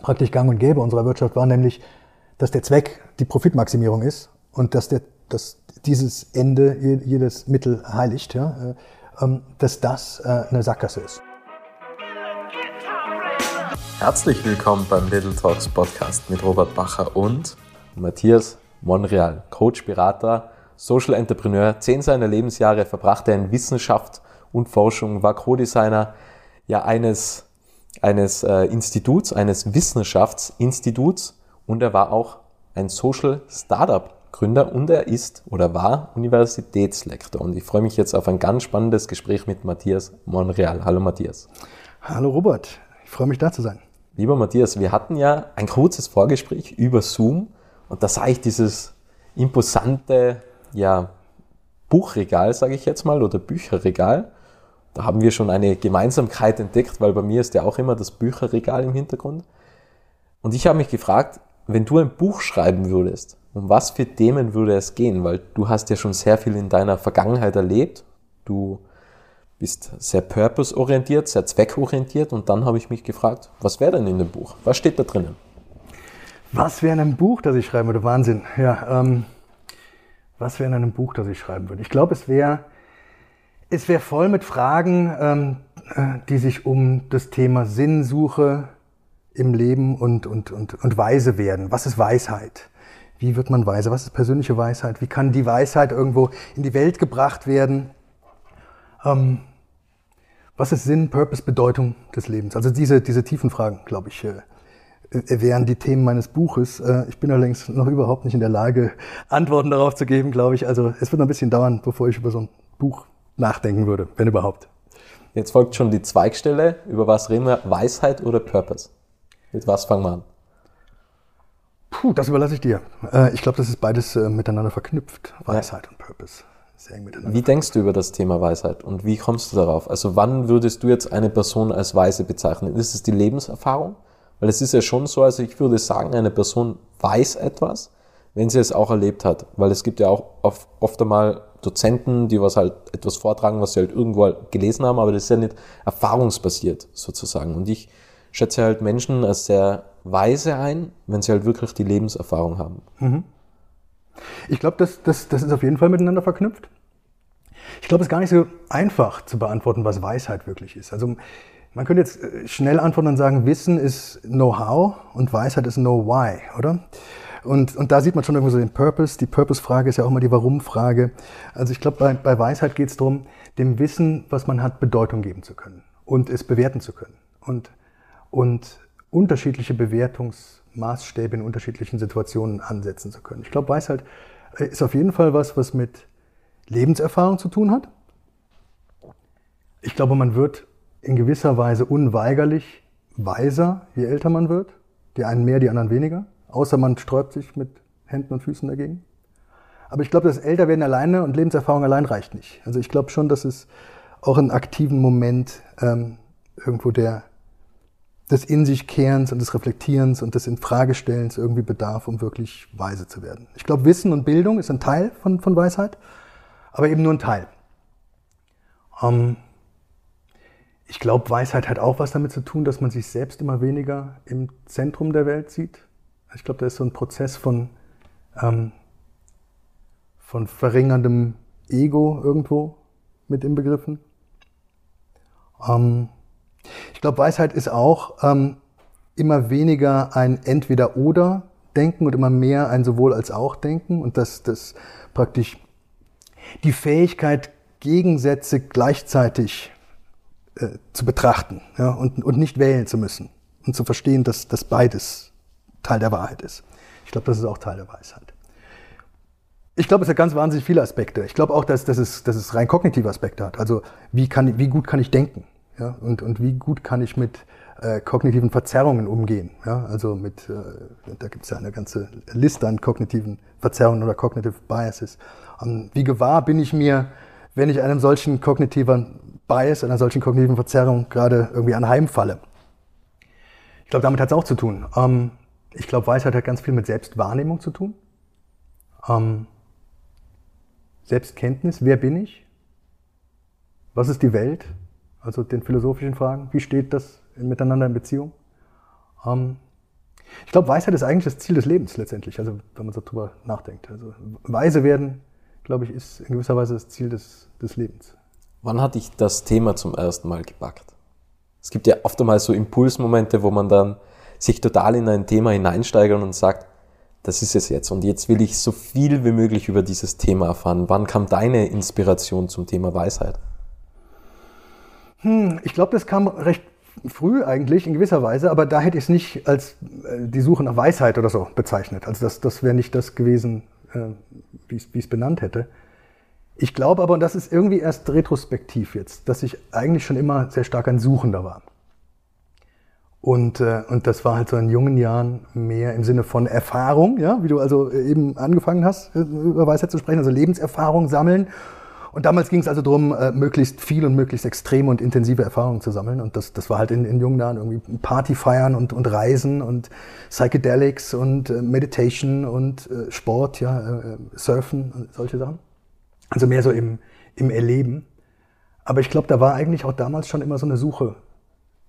praktisch gang und gäbe unserer Wirtschaft war, nämlich, dass der Zweck die Profitmaximierung ist und dass, der, dass dieses Ende jedes Mittel heiligt, ja, äh, ähm, dass das äh, eine Sackgasse ist. Herzlich willkommen beim Little Talks Podcast mit Robert Bacher und Matthias Monreal, Coach, Berater, Social Entrepreneur. Zehn seiner Lebensjahre verbrachte er in Wissenschaft und Forschung, war Co-Designer ja eines, eines äh, Instituts, eines Wissenschaftsinstituts und er war auch ein Social Startup Gründer und er ist oder war Universitätslektor. Und ich freue mich jetzt auf ein ganz spannendes Gespräch mit Matthias Monreal. Hallo Matthias. Hallo Robert, ich freue mich da zu sein. Lieber Matthias, wir hatten ja ein kurzes Vorgespräch über Zoom und da sah ich dieses imposante ja, Buchregal, sage ich jetzt mal, oder Bücherregal. Da haben wir schon eine Gemeinsamkeit entdeckt, weil bei mir ist ja auch immer das Bücherregal im Hintergrund. Und ich habe mich gefragt, wenn du ein Buch schreiben würdest, um was für Themen würde es gehen? Weil du hast ja schon sehr viel in deiner Vergangenheit erlebt. Du bist sehr purpose-orientiert, sehr zweckorientiert. Und dann habe ich mich gefragt, was wäre denn in dem Buch? Was steht da drinnen? Was wäre in einem Buch, das ich schreiben würde? Wahnsinn. Ja, ähm, was wäre in einem Buch, das ich schreiben würde? Ich glaube, es wäre es wäre voll mit Fragen, ähm, äh, die sich um das Thema Sinnsuche im Leben und, und, und, und weise werden. Was ist Weisheit? Wie wird man weise? Was ist persönliche Weisheit? Wie kann die Weisheit irgendwo in die Welt gebracht werden? Ähm, was ist Sinn, Purpose, Bedeutung des Lebens? Also diese, diese tiefen Fragen, glaube ich, äh, wären die Themen meines Buches. Äh, ich bin allerdings noch überhaupt nicht in der Lage, Antworten darauf zu geben, glaube ich. Also es wird noch ein bisschen dauern, bevor ich über so ein Buch nachdenken würde, wenn überhaupt. Jetzt folgt schon die Zweigstelle. Über was reden wir? Weisheit oder Purpose? Mit was fangen wir an? Puh, das überlasse ich dir. Äh, ich glaube, das ist beides äh, miteinander verknüpft. Weisheit ja. und Purpose. Sehr eng miteinander. Wie denkst du über das Thema Weisheit und wie kommst du darauf? Also wann würdest du jetzt eine Person als weise bezeichnen? Ist es die Lebenserfahrung? Weil es ist ja schon so, also ich würde sagen, eine Person weiß etwas, wenn sie es auch erlebt hat. Weil es gibt ja auch oft, oft einmal Dozenten, die was halt etwas vortragen, was sie halt irgendwo gelesen haben, aber das ist ja nicht erfahrungsbasiert sozusagen. Und ich schätze halt Menschen als sehr weise ein, wenn sie halt wirklich die Lebenserfahrung haben. Mhm. Ich glaube, das, das, das ist auf jeden Fall miteinander verknüpft. Ich glaube, es ist gar nicht so einfach zu beantworten, was Weisheit wirklich ist. Also man könnte jetzt äh, schnell antworten und sagen, Wissen ist Know-how und Weisheit ist Know-why, oder? Und, und da sieht man schon irgendwo so den Purpose. Die Purpose-Frage ist ja auch immer die Warum-Frage. Also ich glaube, bei, bei Weisheit geht es darum, dem Wissen, was man hat, Bedeutung geben zu können und es bewerten zu können. Und, und unterschiedliche Bewertungsmaßstäbe in unterschiedlichen Situationen ansetzen zu können. Ich glaube, Weisheit äh, ist auf jeden Fall was, was mit Lebenserfahrung zu tun hat. Ich glaube, man wird in gewisser Weise unweigerlich weiser, je älter man wird. Die einen mehr, die anderen weniger. Außer man sträubt sich mit Händen und Füßen dagegen. Aber ich glaube, das Älterwerden alleine und Lebenserfahrung allein reicht nicht. Also ich glaube schon, dass es auch einen aktiven Moment ähm, irgendwo der des in sich Kehrens und des Reflektierens und des Infragestellens irgendwie bedarf, um wirklich weise zu werden. Ich glaube, Wissen und Bildung ist ein Teil von, von Weisheit, aber eben nur ein Teil. Ähm, ich glaube, Weisheit hat auch was damit zu tun, dass man sich selbst immer weniger im Zentrum der Welt sieht. Ich glaube, da ist so ein Prozess von, ähm, von verringerndem Ego irgendwo mit inbegriffen. Ähm, ich glaube, Weisheit ist auch ähm, immer weniger ein Entweder-Oder-Denken und immer mehr ein sowohl als auch Denken und dass das praktisch die Fähigkeit, Gegensätze gleichzeitig äh, zu betrachten ja, und, und nicht wählen zu müssen und zu verstehen, dass, dass beides Teil der Wahrheit ist. Ich glaube, das ist auch Teil der Weisheit. Ich glaube, es hat ganz wahnsinnig viele Aspekte. Ich glaube auch, dass, dass, es, dass es rein kognitive Aspekte hat. Also wie, kann, wie gut kann ich denken? Ja? Und, und wie gut kann ich mit äh, kognitiven Verzerrungen umgehen? Ja? Also mit, äh, da gibt es ja eine ganze Liste an kognitiven Verzerrungen oder Cognitive Biases. Um, wie gewahr bin ich mir, wenn ich einem solchen kognitiven Bias, einer solchen kognitiven Verzerrung gerade irgendwie anheimfalle? Ich glaube, damit hat es auch zu tun. Um, ich glaube, Weisheit hat ganz viel mit Selbstwahrnehmung zu tun. Um, Selbstkenntnis, wer bin ich? Was ist die Welt? Also den philosophischen Fragen, wie steht das miteinander in Beziehung? Ähm, Ich glaube, Weisheit ist eigentlich das Ziel des Lebens letztendlich, also wenn man so drüber nachdenkt. Also weise werden, glaube ich, ist in gewisser Weise das Ziel des, des Lebens. Wann hat dich das Thema zum ersten Mal gepackt? Es gibt ja oft einmal so Impulsmomente, wo man dann sich total in ein Thema hineinsteigert und sagt, das ist es jetzt und jetzt will ich so viel wie möglich über dieses Thema erfahren. Wann kam deine Inspiration zum Thema Weisheit? Hm, ich glaube, das kam recht früh eigentlich in gewisser Weise, aber da hätte ich es nicht als äh, die Suche nach Weisheit oder so bezeichnet. Also das, das wäre nicht das gewesen, äh, wie ich es benannt hätte. Ich glaube aber, und das ist irgendwie erst retrospektiv jetzt, dass ich eigentlich schon immer sehr stark ein Suchender war. Und, äh, und das war halt so in jungen Jahren mehr im Sinne von Erfahrung, ja, wie du also eben angefangen hast, über Weisheit zu sprechen, also Lebenserfahrung sammeln. Und damals ging es also darum, äh, möglichst viel und möglichst extreme und intensive Erfahrungen zu sammeln. Und das, das war halt in, in jungen Jahren irgendwie Party feiern und, und Reisen und Psychedelics und äh, Meditation und äh, Sport, ja, äh, äh, Surfen und solche Sachen. Also mehr so im, im Erleben. Aber ich glaube, da war eigentlich auch damals schon immer so eine Suche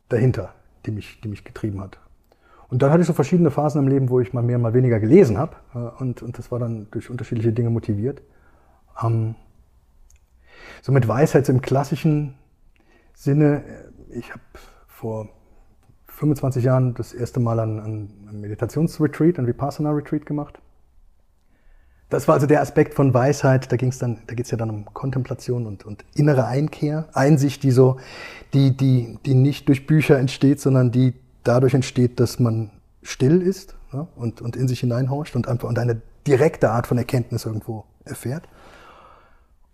dahinter die mich, die mich getrieben hat. Und dann hatte ich so verschiedene Phasen im Leben, wo ich mal mehr, mal weniger gelesen habe. Äh, und, und das war dann durch unterschiedliche Dinge motiviert. Ähm, so mit Weisheit im klassischen Sinne, äh, ich habe vor 25 Jahren das erste Mal einen Meditationsretreat, einen Vipassana-Retreat gemacht. Das war also der Aspekt von Weisheit, da ging es dann, da geht es ja dann um Kontemplation und, und innere Einkehr, Einsicht, die so, die, die, die nicht durch Bücher entsteht, sondern die dadurch entsteht, dass man still ist ja, und, und in sich hineinhorcht und einfach und eine direkte Art von Erkenntnis irgendwo erfährt.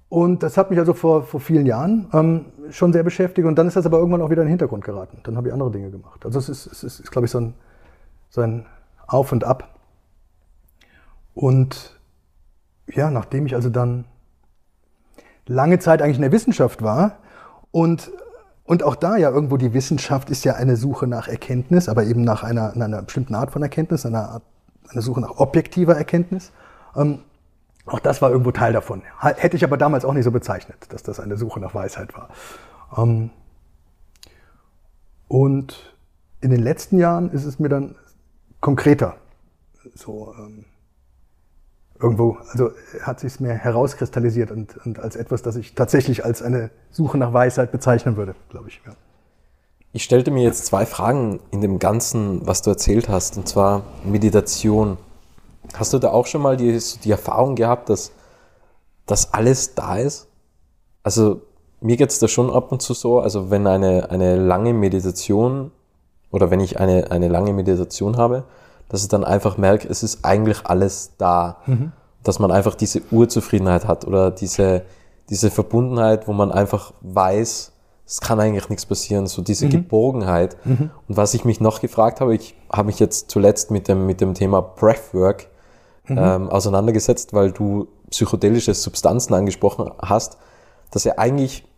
Und das hat mich also vor, vor vielen Jahren ähm, schon sehr beschäftigt und dann ist das aber irgendwann auch wieder in den Hintergrund geraten. Dann habe ich andere Dinge gemacht. Also es ist, es ist, ist glaube ich, so ein, so ein Auf und Ab. Und ja, nachdem ich also dann lange Zeit eigentlich in der Wissenschaft war und und auch da ja irgendwo die Wissenschaft ist ja eine Suche nach Erkenntnis, aber eben nach einer, einer bestimmten Art von Erkenntnis, einer, Art, einer Suche nach objektiver Erkenntnis. Ähm, auch das war irgendwo Teil davon. Hätte ich aber damals auch nicht so bezeichnet, dass das eine Suche nach Weisheit war. Ähm, und in den letzten Jahren ist es mir dann konkreter so ähm, irgendwo, also hat sich es mir herauskristallisiert und, und als etwas, das ich tatsächlich als eine Suche nach Weisheit bezeichnen würde, glaube ich. Ja. Ich stellte mir jetzt zwei Fragen in dem Ganzen, was du erzählt hast, und zwar Meditation. Hast du da auch schon mal die, die Erfahrung gehabt, dass, dass alles da ist? Also mir geht es da schon ab und zu so, also wenn eine, eine lange Meditation oder wenn ich eine, eine lange Meditation habe, dass ich dann einfach merke, es ist eigentlich alles da. Mhm. Dass man einfach diese Urzufriedenheit hat oder diese, diese Verbundenheit, wo man einfach weiß, es kann eigentlich nichts passieren, so diese mhm. Geborgenheit. Mhm. Und was ich mich noch gefragt habe, ich habe mich jetzt zuletzt mit dem, mit dem Thema Breathwork mhm. ähm, auseinandergesetzt, weil du psychedelische Substanzen angesprochen hast, dass ja eigentlich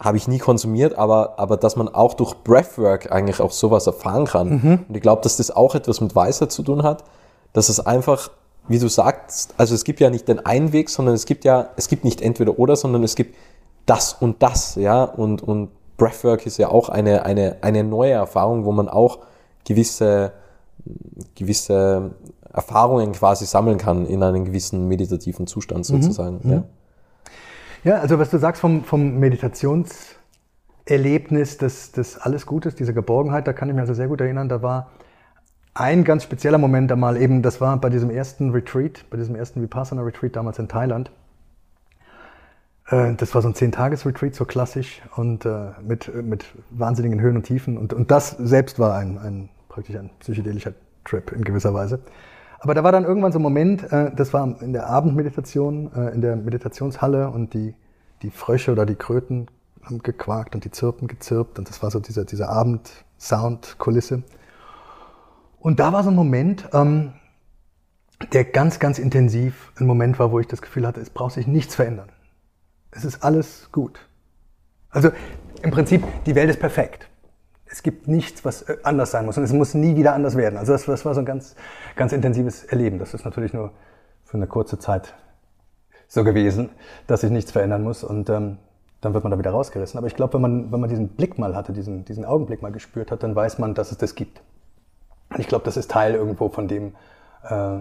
habe ich nie konsumiert, aber, aber dass man auch durch Breathwork eigentlich auch sowas erfahren kann. Mhm. Und ich glaube, dass das auch etwas mit Weisheit zu tun hat, dass es einfach, wie du sagst, also es gibt ja nicht den einen Weg, sondern es gibt ja, es gibt nicht entweder oder, sondern es gibt das und das, ja, und, und Breathwork ist ja auch eine, eine, eine neue Erfahrung, wo man auch gewisse, gewisse Erfahrungen quasi sammeln kann in einem gewissen meditativen Zustand mhm. sozusagen. Mhm. Ja. Ja, also was du sagst vom, vom Meditationserlebnis des, des Alles Gutes, dieser Geborgenheit, da kann ich mich also sehr gut erinnern. Da war ein ganz spezieller Moment einmal eben, das war bei diesem ersten Retreat, bei diesem ersten Vipassana Retreat damals in Thailand. Äh, das war so ein Zehn-Tages-Retreat, so klassisch und äh, mit, mit wahnsinnigen Höhen und Tiefen. Und, und das selbst war ein, ein praktisch ein psychedelischer Trip in gewisser Weise. Aber da war dann irgendwann so ein Moment, äh, das war in der Abendmeditation, äh, in der Meditationshalle und die, die Frösche oder die Kröten haben gequakt und die Zirpen gezirpt und das war so diese, diese Abend-Sound-Kulisse. Und da war so ein Moment, ähm, der ganz, ganz intensiv ein Moment war, wo ich das Gefühl hatte, es braucht sich nichts verändern. Es ist alles gut. Also im Prinzip, die Welt ist perfekt es gibt nichts, was äh, anders sein muss und es muss nie wieder anders werden. Also das, das war so ein ganz, ganz intensives Erleben. Das ist natürlich nur für eine kurze Zeit so gewesen, dass sich nichts verändern muss und ähm, dann wird man da wieder rausgerissen. Aber ich glaube, wenn man, wenn man diesen Blick mal hatte, diesen, diesen Augenblick mal gespürt hat, dann weiß man, dass es das gibt. Und ich glaube, das ist Teil irgendwo von dem, äh,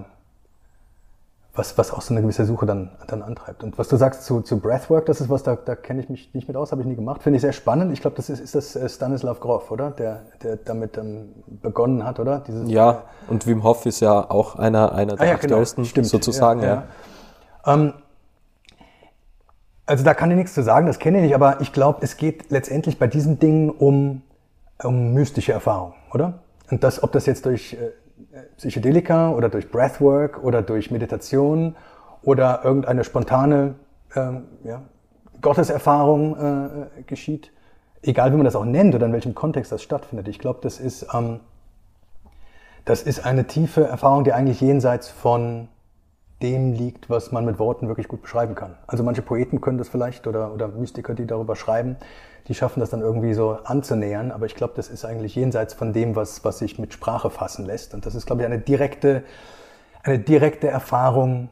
was, was auch so eine gewisse Suche dann, dann antreibt. Und was du sagst zu, zu Breathwork, das ist was, da, da kenne ich mich nicht mit aus, habe ich nie gemacht. Finde ich sehr spannend. Ich glaube, das ist, ist das äh, Stanislav Grof, oder? Der, der damit ähm, begonnen hat, oder? Dieses, ja, und Wim Hof ist ja auch einer, einer der ah, ja, genau. aktuellsten, genau. sozusagen. Ja, ja. ja. Ähm, also da kann ich nichts zu sagen, das kenne ich nicht, aber ich glaube, es geht letztendlich bei diesen Dingen um, um mystische Erfahrungen, oder? Und das, ob das jetzt durch äh, Psychedelika oder durch Breathwork oder durch Meditation oder irgendeine spontane ähm, ja, Gotteserfahrung äh, geschieht, egal wie man das auch nennt oder in welchem Kontext das stattfindet. Ich glaube, das ist, ähm, das ist eine tiefe Erfahrung, die eigentlich jenseits von dem liegt, was man mit Worten wirklich gut beschreiben kann. Also manche Poeten können das vielleicht oder, oder Mystiker, die darüber schreiben, die schaffen das dann irgendwie so anzunähern, aber ich glaube, das ist eigentlich jenseits von dem, was, was sich mit Sprache fassen lässt. Und das ist, glaube ich, eine direkte, eine direkte Erfahrung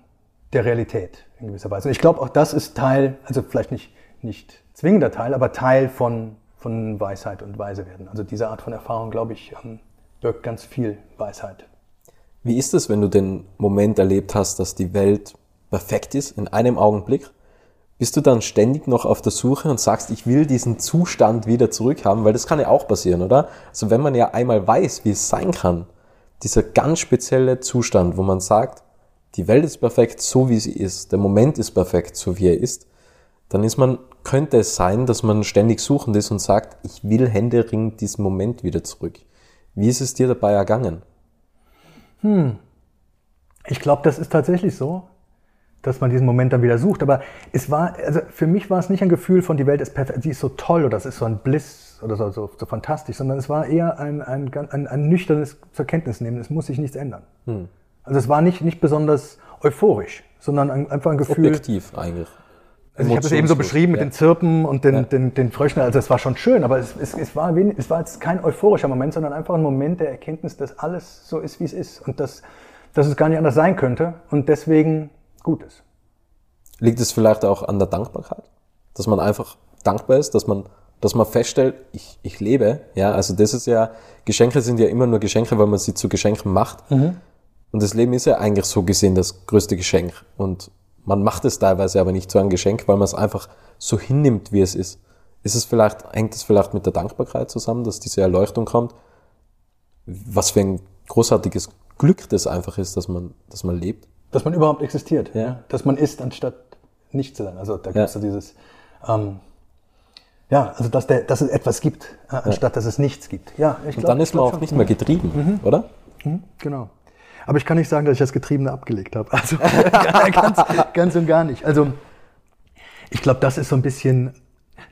der Realität in gewisser Weise. Und ich glaube, auch das ist Teil, also vielleicht nicht, nicht zwingender Teil, aber Teil von, von Weisheit und Weisewerden. Also diese Art von Erfahrung, glaube ich, ähm, birgt ganz viel Weisheit. Wie ist es, wenn du den Moment erlebt hast, dass die Welt perfekt ist in einem Augenblick? Bist du dann ständig noch auf der Suche und sagst, ich will diesen Zustand wieder zurückhaben? Weil das kann ja auch passieren, oder? Also wenn man ja einmal weiß, wie es sein kann, dieser ganz spezielle Zustand, wo man sagt, die Welt ist perfekt, so wie sie ist, der Moment ist perfekt, so wie er ist, dann ist man, könnte es sein, dass man ständig suchend ist und sagt, ich will händeringend diesen Moment wieder zurück. Wie ist es dir dabei ergangen? Hm. Ich glaube, das ist tatsächlich so, dass man diesen Moment dann wieder sucht. Aber es war, also für mich war es nicht ein Gefühl von, die Welt ist perfekt, sie ist so toll oder es ist so ein Bliss oder so, so, so fantastisch, sondern es war eher ein, ein, ein, ein nüchternes zur Kenntnis nehmen. Es muss sich nichts ändern. Hm. Also es war nicht, nicht besonders euphorisch, sondern ein, einfach ein Gefühl. Objektiv eigentlich. Also ich habe es eben so beschrieben mit ja. den Zirpen und den, ja. den, den Fröschen. Also es war schon schön, aber es, es, es, war wenig, es war jetzt kein euphorischer Moment, sondern einfach ein Moment der Erkenntnis, dass alles so ist, wie es ist und dass, dass es gar nicht anders sein könnte und deswegen gut ist. Liegt es vielleicht auch an der Dankbarkeit? Dass man einfach dankbar ist, dass man, dass man feststellt, ich, ich lebe. Ja, also das ist ja, Geschenke sind ja immer nur Geschenke, weil man sie zu Geschenken macht. Mhm. Und das Leben ist ja eigentlich so gesehen das größte Geschenk. Und man macht es teilweise aber nicht zu einem Geschenk, weil man es einfach so hinnimmt, wie es ist. Ist es vielleicht, hängt es vielleicht mit der Dankbarkeit zusammen, dass diese Erleuchtung kommt? Was für ein großartiges Glück das einfach ist, dass man, dass man lebt. Dass man überhaupt existiert. Ja. Dass man ist, anstatt nicht zu sein. Also da gibt es ja. so dieses, ähm, ja, also dass, der, dass es etwas gibt, äh, anstatt ja. dass es nichts gibt. Ja, ich glaube. Und dann ist man auch nicht mehr getrieben, mhm. oder? Mhm, genau. Aber ich kann nicht sagen, dass ich das Getriebene abgelegt habe. Also ganz, ganz und gar nicht. Also ich glaube, das ist so ein bisschen,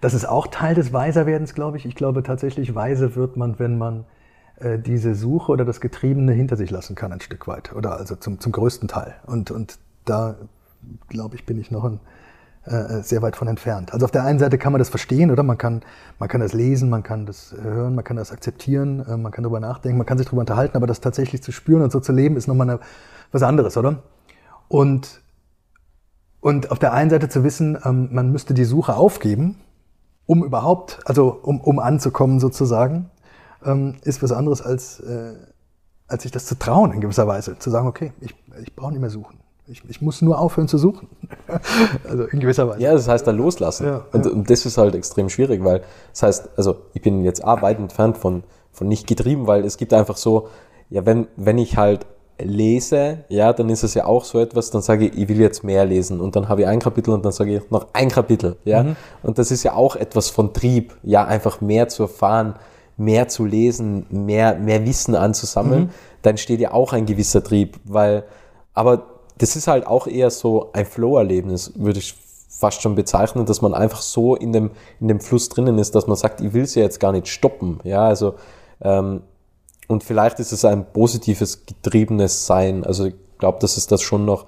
das ist auch Teil des Weiserwerdens, glaube ich. Ich glaube tatsächlich, weise wird man, wenn man äh, diese Suche oder das Getriebene hinter sich lassen kann, ein Stück weit. Oder also zum, zum größten Teil. Und, und da, glaube ich, bin ich noch ein äh, sehr weit von entfernt. Also auf der einen Seite kann man das verstehen, oder? Man kann, man kann das lesen, man kann das hören, man kann das akzeptieren, äh, man kann darüber nachdenken, man kann sich darüber unterhalten, aber das tatsächlich zu spüren und so zu leben, ist nochmal eine, was anderes, oder? Und, und auf der einen Seite zu wissen, ähm, man müsste die Suche aufgeben, um überhaupt, also um, um anzukommen sozusagen, ähm, ist was anderes als, äh, als sich das zu trauen in gewisser Weise. Zu sagen, okay, ich, ich brauche nicht mehr suchen. Ich, ich, muss nur aufhören zu suchen. also in gewisser Weise. Ja, das heißt dann loslassen. Ja, und, ja. und, das ist halt extrem schwierig, weil das heißt, also ich bin jetzt auch weit entfernt von, von nicht getrieben, weil es gibt einfach so, ja, wenn, wenn ich halt lese, ja, dann ist es ja auch so etwas, dann sage ich, ich will jetzt mehr lesen und dann habe ich ein Kapitel und dann sage ich noch ein Kapitel, ja. Mhm. Und das ist ja auch etwas von Trieb, ja, einfach mehr zu erfahren, mehr zu lesen, mehr, mehr Wissen anzusammeln, mhm. dann steht ja auch ein gewisser Trieb, weil, aber das ist halt auch eher so ein Flow-Erlebnis, würde ich fast schon bezeichnen, dass man einfach so in dem, in dem Fluss drinnen ist, dass man sagt, ich will es ja jetzt gar nicht stoppen. Ja, also, ähm, und vielleicht ist es ein positives, getriebenes Sein. Also ich glaube, dass es das schon noch,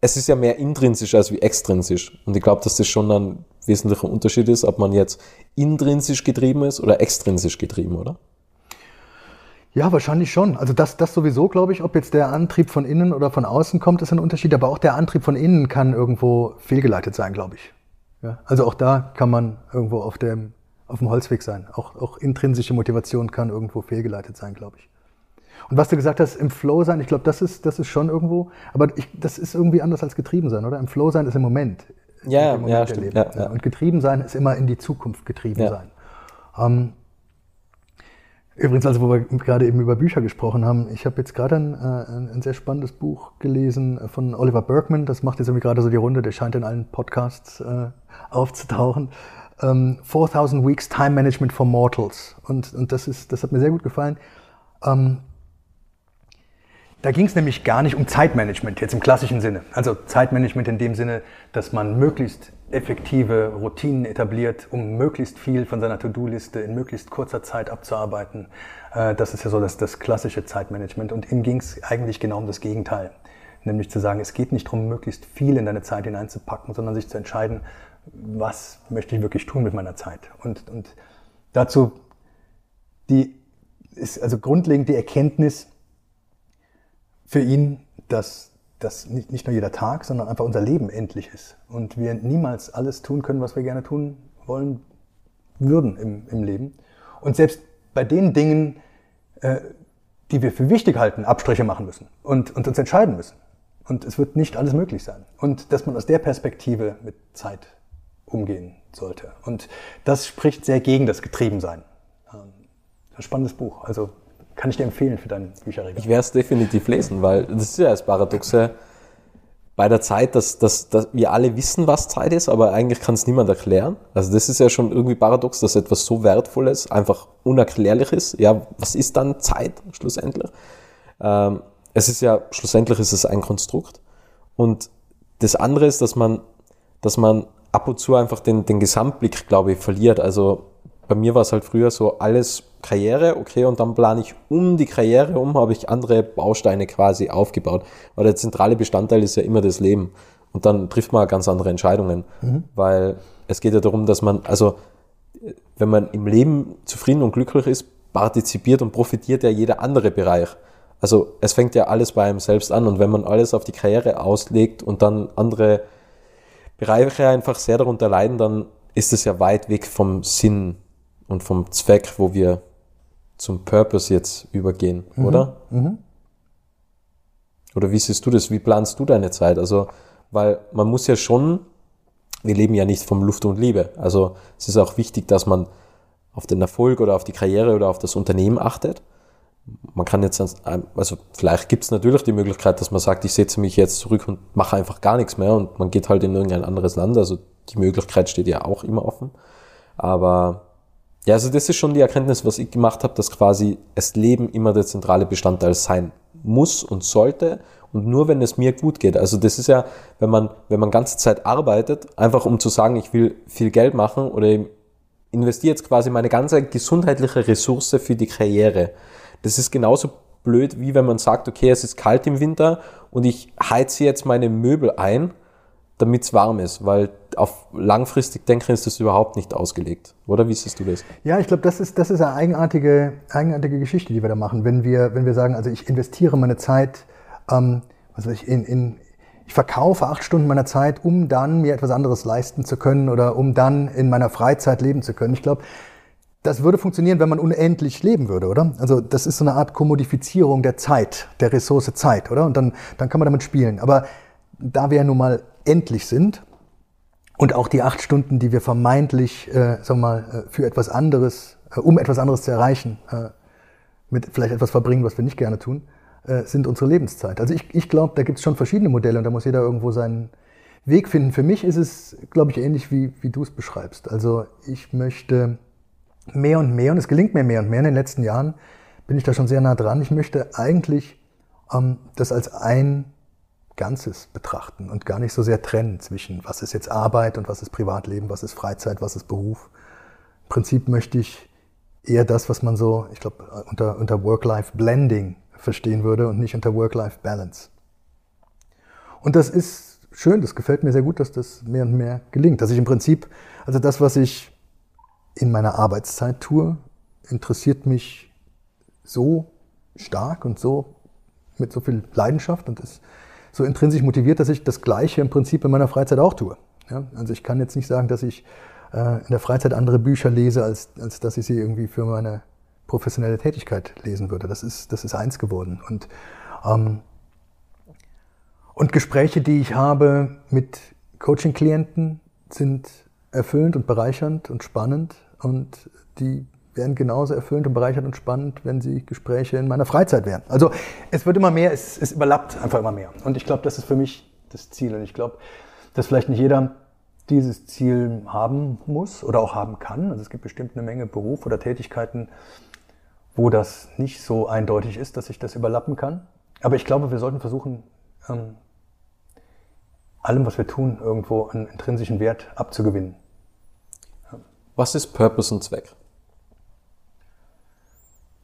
es ist ja mehr intrinsisch als wie extrinsisch. Und ich glaube, dass das schon ein wesentlicher Unterschied ist, ob man jetzt intrinsisch getrieben ist oder extrinsisch getrieben, oder? Ja, wahrscheinlich schon. Also das, das sowieso, glaube ich, ob jetzt der Antrieb von innen oder von außen kommt, ist ein Unterschied. Aber auch der Antrieb von innen kann irgendwo fehlgeleitet sein, glaube ich. Ja, also auch da kann man irgendwo auf dem, auf dem Holzweg sein. Auch, auch intrinsische Motivation kann irgendwo fehlgeleitet sein, glaube ich. Und was du gesagt hast, im Flow sein, ich glaube, das ist, das ist schon irgendwo, aber ich, das ist irgendwie anders als getrieben sein, oder? Im Flow sein ist im Moment. Ja, Im Moment ja, stimmt. Ja, ja. Und getrieben sein ist immer in die Zukunft getrieben Ja. sein. Ähm, übrigens, also wo wir gerade eben über Bücher gesprochen haben, ich habe jetzt gerade ein, äh, ein, sehr spannendes Buch gelesen äh, von Oliver Berkman. Das macht jetzt irgendwie gerade so die Runde. Der scheint in allen Podcasts äh, aufzutauchen. Ähm, 4000 Weeks Time Management for Mortals. Und, und das, ist, das hat mir sehr gut gefallen. Ähm, da ging es nämlich gar nicht um Zeitmanagement, jetzt im klassischen Sinne. Also Zeitmanagement in dem Sinne, dass man möglichst effektive Routinen etabliert, um möglichst viel von seiner To-Do-Liste in möglichst kurzer Zeit abzuarbeiten. Äh, Das ist ja so das, das klassische Zeitmanagement. Und ihm ging es eigentlich genau um das Gegenteil. Nämlich zu sagen, es geht nicht darum, möglichst viel in deine Zeit hineinzupacken, sondern sich zu entscheiden, was möchte ich wirklich tun mit meiner Zeit. Und, und dazu die ist also grundlegend die Erkenntnis, für ihn, dass das nicht, nicht nur jeder Tag, sondern einfach unser Leben endlich ist. Und wir niemals alles tun können, was wir gerne tun wollen würden im, im Leben. Und selbst bei den Dingen, äh, die wir für wichtig halten, Abstriche machen müssen und, und uns entscheiden müssen. Und es wird nicht alles möglich sein. Und dass man aus der Perspektive mit Zeit umgehen sollte. Und das spricht sehr gegen das Getriebensein. Ähm, Ein spannendes Buch. Also kann ich dir empfehlen für dein Bücherregal. Ich werde es definitiv lesen, weil das ist ja das Paradoxe bei der Zeit, dass, dass, dass wir alle wissen, was Zeit ist, aber eigentlich kann es niemand erklären. Also das ist ja schon irgendwie paradox, dass etwas so Wertvolles einfach unerklärlich ist. Ja, was ist dann Zeit schlussendlich? Ähm, es ist ja, schlussendlich ist es ein Konstrukt. Und das andere ist, dass man, dass man ab und zu einfach den, den Gesamtblick, glaube ich, verliert. Also bei mir war es halt früher so alles Karriere, okay, und dann plane ich um die Karriere um, habe ich andere Bausteine quasi aufgebaut. Weil der zentrale Bestandteil ist ja immer das Leben. Und dann trifft man ganz andere Entscheidungen. Weil es geht ja darum, dass man, also wenn man im Leben zufrieden und glücklich ist, partizipiert und profitiert ja jeder andere Bereich. Also es fängt ja alles bei einem selbst an und wenn man alles auf die Karriere auslegt und dann andere Bereiche einfach sehr darunter leiden, dann ist es ja weit weg vom Sinn und vom Zweck, wo wir zum Purpose jetzt übergehen, oder? Oder wie siehst du das? Wie planst du deine Zeit? Also, weil man muss ja schon, wir leben ja nicht vom Luft und Liebe. Also es ist auch wichtig, dass man auf den Erfolg oder auf die Karriere oder auf das Unternehmen achtet. Man kann jetzt, also vielleicht gibt es natürlich die Möglichkeit, dass man sagt, ich setze mich jetzt zurück und mache einfach gar nichts mehr und man geht halt in irgendein anderes Land. Also die Möglichkeit steht ja auch immer offen. Aber ja, also das ist schon die Erkenntnis, was ich gemacht habe, dass quasi das Leben immer der zentrale Bestandteil sein muss und sollte und nur wenn es mir gut geht. Also das ist ja, wenn man, wenn man ganze Zeit arbeitet, einfach um zu sagen, ich will viel Geld machen oder investiere jetzt quasi meine ganze gesundheitliche Ressource für die Karriere. Das ist genauso blöd, wie wenn man sagt, okay, es ist kalt im Winter und ich heize jetzt meine Möbel ein, damit es warm ist, weil auf langfristig denken ist das überhaupt nicht ausgelegt. Oder wie siehst du das? Ja, ich glaube, das ist, das ist eine eigenartige, eigenartige Geschichte, die wir da machen. Wenn wir, wenn wir sagen, also ich investiere meine Zeit, ähm, was weiß ich, in, in, ich verkaufe acht Stunden meiner Zeit, um dann mir etwas anderes leisten zu können oder um dann in meiner Freizeit leben zu können. Ich glaube, das würde funktionieren, wenn man unendlich leben würde, oder? Also das ist so eine Art Kommodifizierung der Zeit, der Ressource Zeit, oder? Und dann, dann kann man damit spielen. Aber da wir ja nun mal endlich sind und auch die acht Stunden, die wir vermeintlich, äh, wir mal, äh, für etwas anderes, äh, um etwas anderes zu erreichen, äh, mit vielleicht etwas verbringen, was wir nicht gerne tun, äh, sind unsere Lebenszeit. Also ich, ich glaube, da gibt es schon verschiedene Modelle und da muss jeder irgendwo seinen Weg finden. Für mich ist es, glaube ich, ähnlich wie, wie du es beschreibst. Also ich möchte mehr und mehr, und es gelingt mir mehr und mehr in den letzten Jahren, bin ich da schon sehr nah dran. Ich möchte eigentlich ähm, das als ein Ganzes betrachten und gar nicht so sehr trennen zwischen, was ist jetzt Arbeit und was ist Privatleben, was ist Freizeit, was ist Beruf. Im Prinzip möchte ich eher das, was man so, ich glaube, unter, unter Work-Life-Blending verstehen würde und nicht unter Work-Life-Balance. Und das ist schön, das gefällt mir sehr gut, dass das mehr und mehr gelingt. Dass ich im Prinzip, also das, was ich in meiner Arbeitszeit tue, interessiert mich so stark und so mit so viel Leidenschaft und ist so intrinsisch motiviert, dass ich das Gleiche im Prinzip in meiner Freizeit auch tue. Ja, also ich kann jetzt nicht sagen, dass ich äh, in der Freizeit andere Bücher lese, als, als dass ich sie irgendwie für meine professionelle Tätigkeit lesen würde. Das ist, das ist eins geworden. Und, ähm, und Gespräche, die ich habe mit Coaching-Klienten, sind erfüllend und bereichernd und spannend und die wären genauso erfüllend und bereichernd und spannend, wenn sie Gespräche in meiner Freizeit wären. Also es wird immer mehr, es, es überlappt einfach immer mehr. Und ich glaube, das ist für mich das Ziel. Und ich glaube, dass vielleicht nicht jeder dieses Ziel haben muss oder auch haben kann. Also es gibt bestimmt eine Menge Berufe oder Tätigkeiten, wo das nicht so eindeutig ist, dass sich das überlappen kann. Aber ich glaube, wir sollten versuchen, ähm, allem, was wir tun, irgendwo einen intrinsischen Wert abzugewinnen. Was ist Purpose und Zweck?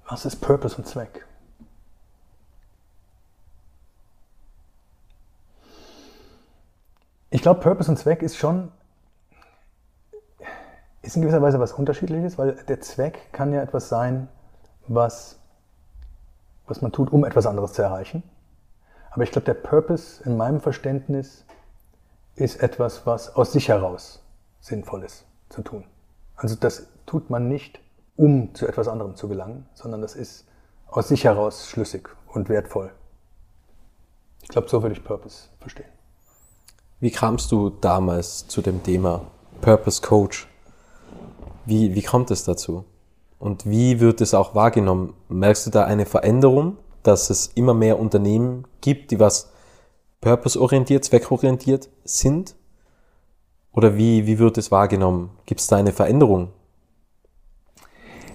Was ist Purpose und Zweck? Ich glaube, Purpose und Zweck ist schon, ist in gewisser Weise was Unterschiedliches, weil der Zweck kann ja etwas sein, was, was man tut, um etwas anderes zu erreichen. Aber ich glaube, der Purpose in meinem Verständnis ist etwas, was aus sich heraus sinnvoll ist zu tun. Also das tut man nicht, um zu etwas anderem zu gelangen, sondern das ist aus sich heraus schlüssig und wertvoll. Ich glaube, so würde ich Purpose verstehen. Wie kamst du damals zu dem Thema Purpose Coach? Wie, wie kommt es dazu? Und wie wird es auch wahrgenommen? Merkst du da eine Veränderung, dass es immer mehr Unternehmen gibt, die was purpose-orientiert, zweckorientiert sind? Oder wie, wie wird es wahrgenommen? Gibt es da eine Veränderung?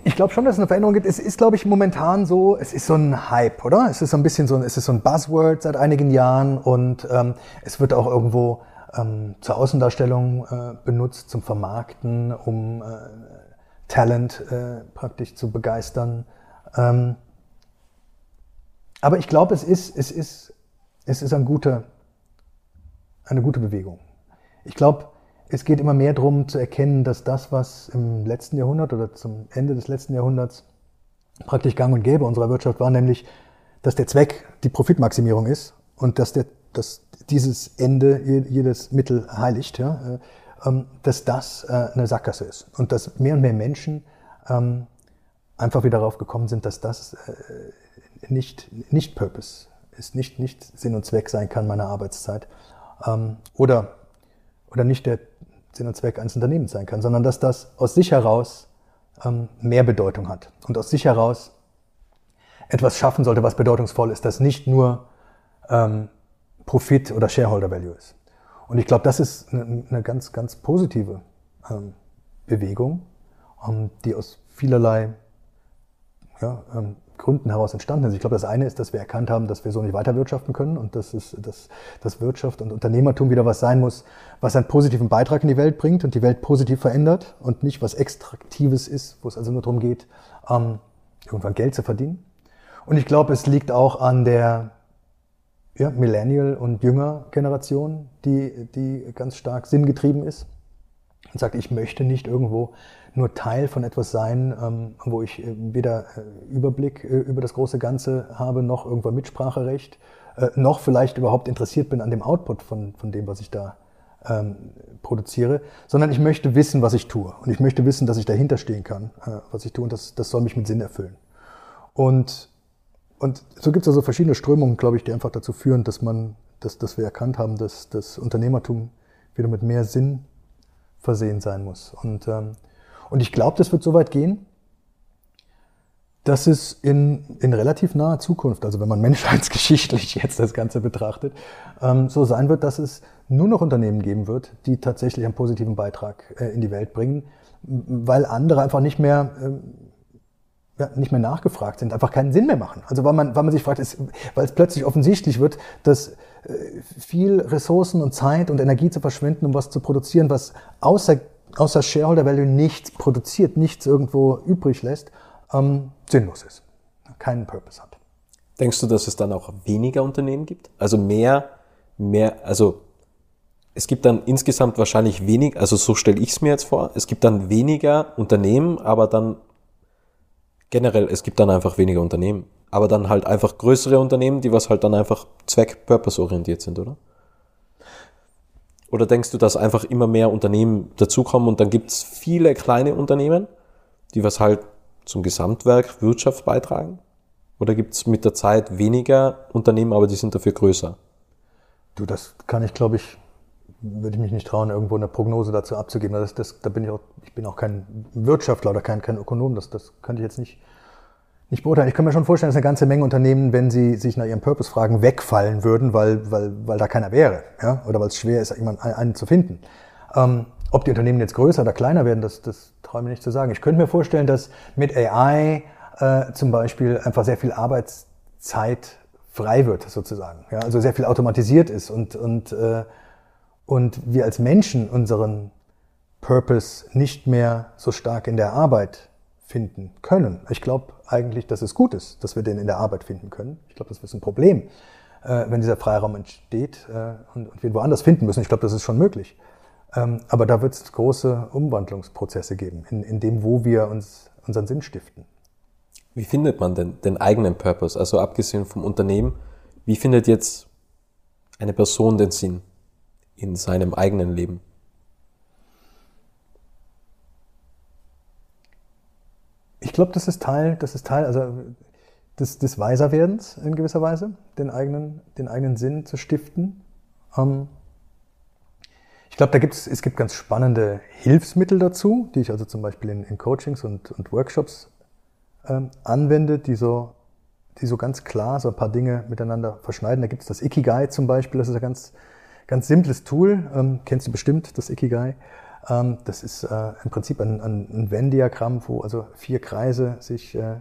Ich glaube schon, dass es eine Veränderung gibt. Es ist, glaube ich, momentan so, es ist so ein Hype, oder? Es ist so ein bisschen so, es ist so ein Buzzword seit einigen Jahren und ähm, es wird auch irgendwo ähm, zur Außendarstellung äh, benutzt, zum Vermarkten, um äh, Talent äh, praktisch zu begeistern. Ähm, aber ich glaube, es ist, es ist, es ist ein guter, eine gute Bewegung. Ich glaube, es geht immer mehr darum zu erkennen, dass das, was im letzten Jahrhundert oder zum Ende des letzten Jahrhunderts praktisch gang und gäbe unserer Wirtschaft war, nämlich, dass der Zweck die Profitmaximierung ist und dass, der, dass dieses Ende jedes Mittel heiligt, ja, äh, ähm, dass das äh, eine Sackgasse ist und dass mehr und mehr Menschen ähm, einfach wieder darauf gekommen sind, dass das äh, nicht, nicht Purpose ist, nicht, nicht Sinn und Zweck sein kann meiner Arbeitszeit. Ähm, oder, oder nicht der Sinn und Zweck eines Unternehmens sein kann, sondern dass das aus sich heraus ähm, mehr Bedeutung hat und aus sich heraus etwas schaffen sollte, was bedeutungsvoll ist, das nicht nur ähm, Profit oder Shareholder Value ist. Und ich glaube, das ist eine, eine, ganz, ganz positive ähm, Bewegung, ähm, die aus vielerlei ja, ähm, Gründen heraus entstanden ist. Ich glaube, das eine ist, dass wir erkannt haben, dass wir so nicht weiterwirtschaften können und dass, es, dass, dass Wirtschaft und Unternehmertum wieder was sein muss, was einen positiven Beitrag in die Welt bringt und die Welt positiv verändert und nicht was Extraktives ist, wo es also nur darum geht, ähm, irgendwann Geld zu verdienen. Und ich glaube, es liegt auch an der ja, Millennial- und Jünger-Generation, die, die ganz stark sinngetrieben ist und sagt, ich möchte nicht irgendwo nur Teil von etwas sein, ähm, wo ich äh, weder äh, Überblick äh, über das große Ganze habe, noch irgendwann Mitspracherecht, äh, noch vielleicht überhaupt interessiert bin an dem Output von, von dem, was ich da ähm, produziere, sondern ich möchte wissen, was ich tue. Und ich möchte wissen, dass ich dahinter stehen kann, äh, was ich tue. Und das, das soll mich mit Sinn erfüllen. Und, und so gibt es also verschiedene Strömungen, glaube ich, die einfach dazu führen, dass man, dass, dass wir erkannt haben, dass das Unternehmertum wieder mit mehr Sinn versehen sein muss. Und ähm, und ich glaube, das wird so weit gehen, dass es in, in relativ naher Zukunft, also wenn man menschheitsgeschichtlich jetzt das Ganze betrachtet, ähm, so sein wird, dass es nur noch Unternehmen geben wird, die tatsächlich einen positiven Beitrag äh, in die Welt bringen, weil andere einfach nicht mehr, ähm, ja, nicht mehr nachgefragt sind, einfach keinen Sinn mehr machen. Also weil man, weil man sich fragt, ist, weil es plötzlich offensichtlich wird, dass äh, viel Ressourcen und Zeit und Energie zu verschwenden, um was zu produzieren, was außer außer Shareholder Value nichts produziert, nichts irgendwo übrig lässt, ähm, sinnlos ist, keinen Purpose hat. Denkst du, dass es dann auch weniger Unternehmen gibt? Also mehr, mehr, also es gibt dann insgesamt wahrscheinlich wenig, also so stelle ich es mir jetzt vor, es gibt dann weniger Unternehmen, aber dann generell, es gibt dann einfach weniger Unternehmen. Aber dann halt einfach größere Unternehmen, die was halt dann einfach zweck-purpose-orientiert sind, oder? Oder denkst du, dass einfach immer mehr Unternehmen dazukommen und dann gibt es viele kleine Unternehmen, die was halt zum Gesamtwerk Wirtschaft beitragen? Oder gibt es mit der Zeit weniger Unternehmen, aber die sind dafür größer? Du, das kann ich, glaube ich, würde ich mich nicht trauen, irgendwo eine Prognose dazu abzugeben. Das, das, da bin ich auch, ich bin auch kein Wirtschaftler oder kein, kein Ökonom, das, das könnte ich jetzt nicht, nicht beurteilen. Ich kann mir schon vorstellen, dass eine ganze Menge Unternehmen, wenn sie sich nach ihrem Purpose fragen, wegfallen würden, weil, weil, weil da keiner wäre, ja, oder weil es schwer ist, jemanden einen zu finden. Ähm, ob die Unternehmen jetzt größer oder kleiner werden, das, das traue ich mir nicht zu sagen. Ich könnte mir vorstellen, dass mit AI äh, zum Beispiel einfach sehr viel Arbeitszeit frei wird, sozusagen. Ja, also sehr viel automatisiert ist und, und, äh, und wir als Menschen unseren Purpose nicht mehr so stark in der Arbeit finden können. Ich glaube eigentlich, dass es gut ist, dass wir den in der Arbeit finden können. Ich glaube, das ist ein Problem, äh, wenn dieser Freiraum entsteht äh, und, und wir ihn woanders finden müssen. Ich glaube, das ist schon möglich. Ähm, aber da wird es große Umwandlungsprozesse geben, in, in dem, wo wir uns unseren Sinn stiften. Wie findet man denn den eigenen Purpose? Also abgesehen vom Unternehmen, wie findet jetzt eine Person den Sinn in seinem eigenen Leben? Ich glaube, das ist Teil, das ist Teil also des, des Weiserwerdens in gewisser Weise, den eigenen, den eigenen Sinn zu stiften. Ähm, ich glaube, da gibt es, gibt ganz spannende Hilfsmittel dazu, die ich also zum Beispiel in, in Coachings und, und Workshops ähm, anwende, die so, die so ganz klar so ein paar Dinge miteinander verschneiden. Da gibt es das Ikigai zum Beispiel, das ist ein ganz, ganz simples Tool, ähm, kennst du bestimmt, das Ikigai. Ähm, das ist äh, im Prinzip ein, ein, ein Venn-Diagramm, wo also vier Kreise sich, äh,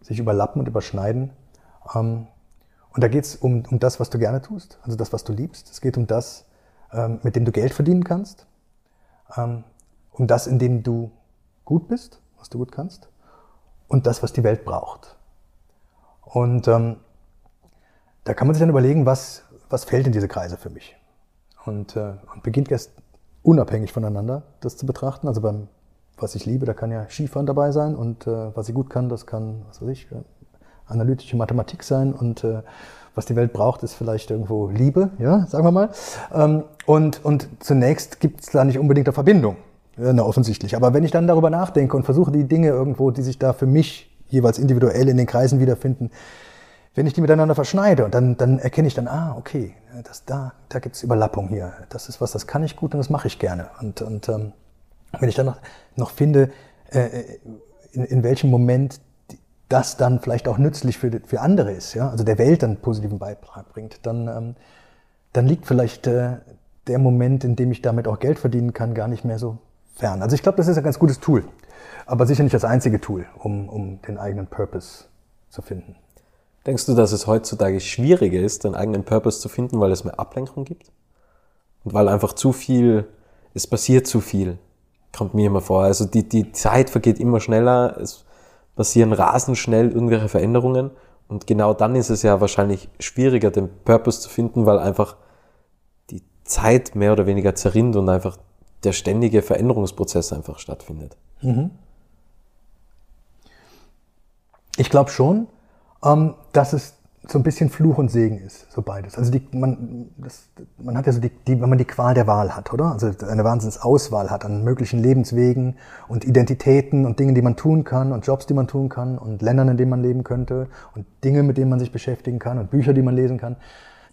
sich überlappen und überschneiden. Ähm, und da geht es um, um das, was du gerne tust, also das, was du liebst. Es geht um das, ähm, mit dem du Geld verdienen kannst, ähm, um das, in dem du gut bist, was du gut kannst, und das, was die Welt braucht. Und ähm, da kann man sich dann überlegen, was, was fällt in diese Kreise für mich. Und, äh, und beginnt erst unabhängig voneinander das zu betrachten. Also beim, was ich liebe, da kann ja Skifahren dabei sein und äh, was ich gut kann, das kann, was weiß ich, äh, analytische Mathematik sein und äh, was die Welt braucht, ist vielleicht irgendwo Liebe, ja, sagen wir mal. Ähm, und, und zunächst gibt es da nicht unbedingt eine Verbindung, ja, na, offensichtlich. Aber wenn ich dann darüber nachdenke und versuche, die Dinge irgendwo, die sich da für mich jeweils individuell in den Kreisen wiederfinden, wenn ich die miteinander verschneide und dann, dann erkenne ich dann, ah, okay, das, da, da gibt es Überlappung hier. Das ist was, das kann ich gut und das mache ich gerne. Und, und ähm, wenn ich dann noch, noch finde, äh, in, in welchem Moment das dann vielleicht auch nützlich für, für andere ist, ja, also der Welt dann positiven Beitrag bringt, dann, ähm, dann liegt vielleicht äh, der Moment, in dem ich damit auch Geld verdienen kann, gar nicht mehr so fern. Also ich glaube, das ist ein ganz gutes Tool, aber sicher nicht das einzige Tool, um, um den eigenen Purpose zu finden. Denkst du, dass es heutzutage schwieriger ist, den eigenen Purpose zu finden, weil es mehr Ablenkung gibt? Und weil einfach zu viel, es passiert zu viel, kommt mir immer vor. Also die, die Zeit vergeht immer schneller, es passieren rasend schnell irgendwelche Veränderungen. Und genau dann ist es ja wahrscheinlich schwieriger, den Purpose zu finden, weil einfach die Zeit mehr oder weniger zerrinnt und einfach der ständige Veränderungsprozess einfach stattfindet. Mhm. Ich glaube schon, ähm, dass es so ein bisschen Fluch und Segen ist, so beides. Also die, man, das, man hat ja so die, die, wenn man die Qual der Wahl hat, oder? Also eine Wahnsinnsauswahl hat an möglichen Lebenswegen und Identitäten und Dingen, die man tun kann und Jobs, die man tun kann und Ländern, in denen man leben könnte und Dinge, mit denen man sich beschäftigen kann und Bücher, die man lesen kann,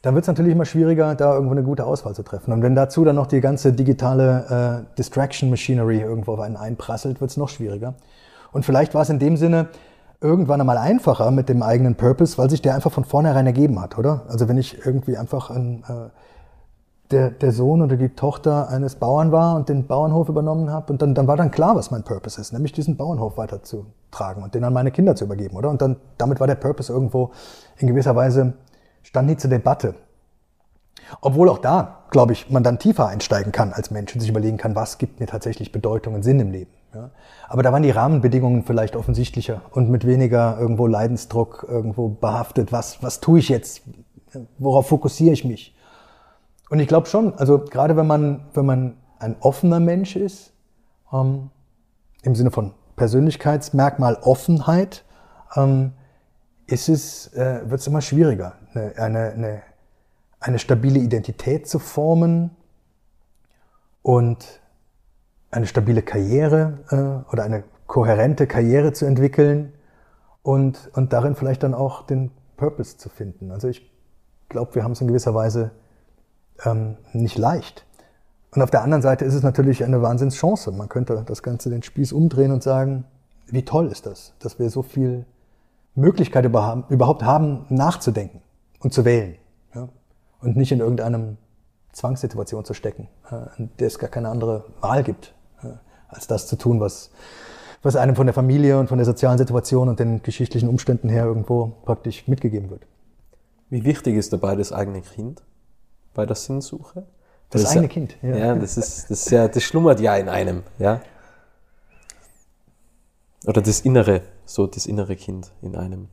dann wird es natürlich immer schwieriger, da irgendwo eine gute Auswahl zu treffen. Und wenn dazu dann noch die ganze digitale äh, Distraction Machinery irgendwo auf einen einprasselt, wird es noch schwieriger. Und vielleicht war es in dem Sinne, irgendwann einmal einfacher mit dem eigenen Purpose, weil sich der einfach von vornherein ergeben hat, oder? Also wenn ich irgendwie einfach ein, äh, der, der Sohn oder die Tochter eines Bauern war und den Bauernhof übernommen habe und dann, dann war dann klar, was mein Purpose ist, nämlich diesen Bauernhof weiterzutragen und den an meine Kinder zu übergeben, oder? Und dann damit war der Purpose irgendwo in gewisser Weise stand nie zur Debatte. Obwohl auch da, glaube ich, man dann tiefer einsteigen kann als Mensch und sich überlegen kann, was gibt mir tatsächlich Bedeutung und Sinn im Leben. Ja. Aber da waren die Rahmenbedingungen vielleicht offensichtlicher und mit weniger irgendwo Leidensdruck irgendwo behaftet. Was, was tue ich jetzt? Worauf fokussiere ich mich? Und ich glaube schon, also gerade wenn man, wenn man ein offener Mensch ist, ähm, im Sinne von Persönlichkeitsmerkmal Offenheit, ähm, ist es, äh, wird es immer schwieriger, eine, eine, eine, stabile Identität zu formen und eine stabile Karriere äh, oder eine kohärente Karriere zu entwickeln und, und darin vielleicht dann auch den Purpose zu finden. Also ich glaube, wir haben es in gewisser Weise ähm, nicht leicht. Und auf der anderen Seite ist es natürlich eine Wahnsinnschance. Man könnte das Ganze den Spieß umdrehen und sagen, wie toll ist das, dass wir so viel Möglichkeit überhaupt haben, nachzudenken und zu wählen. Ja? Und nicht in irgendeinem Zwangssituation zu stecken, äh, in der es gar keine andere Wahl gibt, als das zu tun, was, was einem von der Familie und von der sozialen Situation und den geschichtlichen Umständen her irgendwo praktisch mitgegeben wird. Wie wichtig ist dabei das eigene Kind bei der Sinnsuche? Das, das eigene ja, Kind, ja. Ja, das ist, das ist ja, das schlummert ja in einem, ja. Oder das innere, so das innere Kind in einem.